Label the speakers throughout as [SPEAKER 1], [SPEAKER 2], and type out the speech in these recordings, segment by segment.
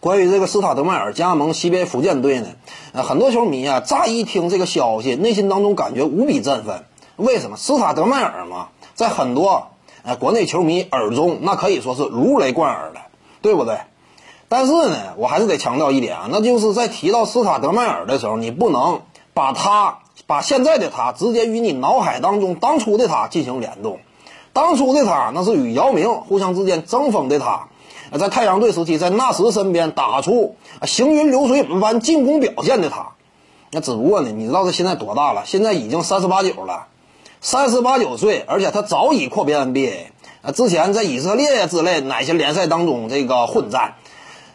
[SPEAKER 1] 关于这个斯塔德迈尔加盟 CBA 福建队呢，呃，很多球迷啊，乍一听这个消息，内心当中感觉无比振奋。为什么？斯塔德迈尔嘛，在很多呃国内球迷耳中，那可以说是如雷贯耳的，对不对？但是呢，我还是得强调一点啊，那就是在提到斯塔德迈尔的时候，你不能把他把现在的他直接与你脑海当中当初的他进行联动。当初的他那是与姚明互相之间争锋的他。在太阳队时期，在纳什身边打出行云流水般进攻表现的他，那只不过呢，你知道他现在多大了？现在已经三十八九了，三十八九岁，而且他早已阔别 NBA。啊，之前在以色列之类哪些联赛当中这个混战，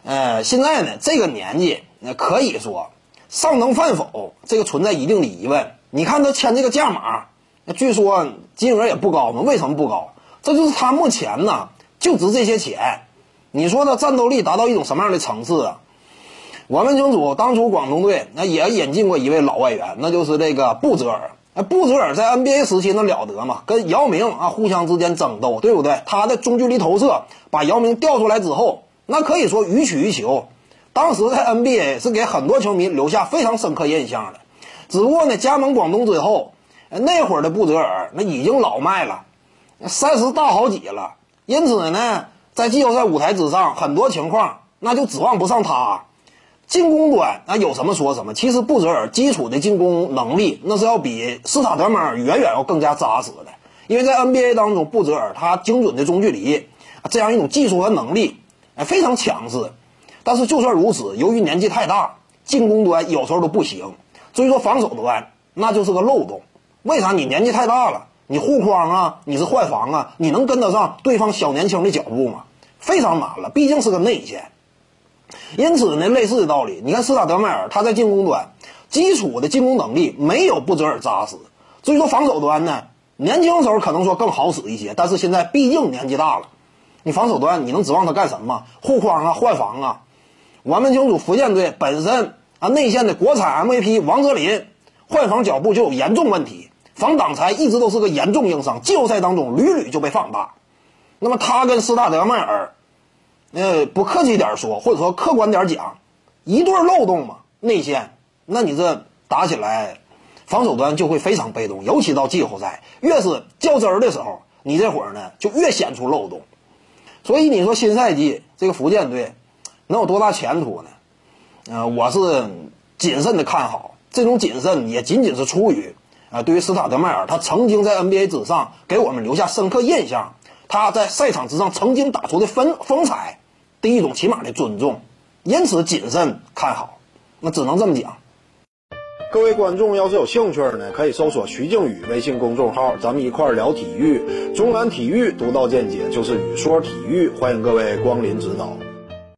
[SPEAKER 1] 呃，现在呢这个年纪，那可以说上能犯否，这个存在一定的疑问。你看他签这个价码，那据说金额也不高嘛？为什么不高？这就是他目前呢就值这些钱。你说他战斗力达到一种什么样的层次啊？我们清楚，当初广东队那也引进过一位老外援，那就是这个布泽尔。那布泽尔在 NBA 时期那了得嘛，跟姚明啊互相之间争斗，对不对？他的中距离投射把姚明调出来之后，那可以说予取予求。当时在 NBA 是给很多球迷留下非常深刻印象的。只不过呢，加盟广东之后，那会儿的布泽尔那已经老迈了，三十大好几了，因此呢。在季后赛舞台之上，很多情况那就指望不上他。进攻端那有什么说什么。其实布泽尔基础的进攻能力那是要比斯塔德迈尔远远要更加扎实的。因为在 NBA 当中，布泽尔他精准的中距离这样一种技术和能力哎非常强势。但是就算如此，由于年纪太大，进攻端有时候都不行。所以说防守端那就是个漏洞。为啥？你年纪太大了。你护框啊，你是换防啊，你能跟得上对方小年轻的脚步吗？非常难了，毕竟是个内线。因此呢，类似的道理，你看斯塔德迈尔他在进攻端基础的进攻能力没有布泽尔扎实，所以说防守端呢，年轻时候可能说更好使一些，但是现在毕竟年纪大了，你防守端你能指望他干什么？护框啊，换防啊。我们清楚，福建队本身啊内线的国产 MVP 王哲林换防脚步就有严重问题。防挡拆一直都是个严重硬伤，季后赛当中屡屡就被放大。那么他跟斯塔德迈尔，呃，不客气点说，或者说客观点讲，一对漏洞嘛，内线，那你这打起来，防守端就会非常被动，尤其到季后赛，越是较真儿的时候，你这会儿呢就越显出漏洞。所以你说新赛季这个福建队能有多大前途呢？呃，我是谨慎的看好，这种谨慎也仅仅是出于。啊，对于斯塔德迈尔，他曾经在 NBA 之上给我们留下深刻印象，他在赛场之上曾经打出的风风采的一种起码的尊重，因此谨慎看好，那只能这么讲。各位观众要是有兴趣呢，可以搜索徐静宇微信公众号，咱们一块聊体育，中南体育独到见解就是语说体育，欢迎各位光临指导。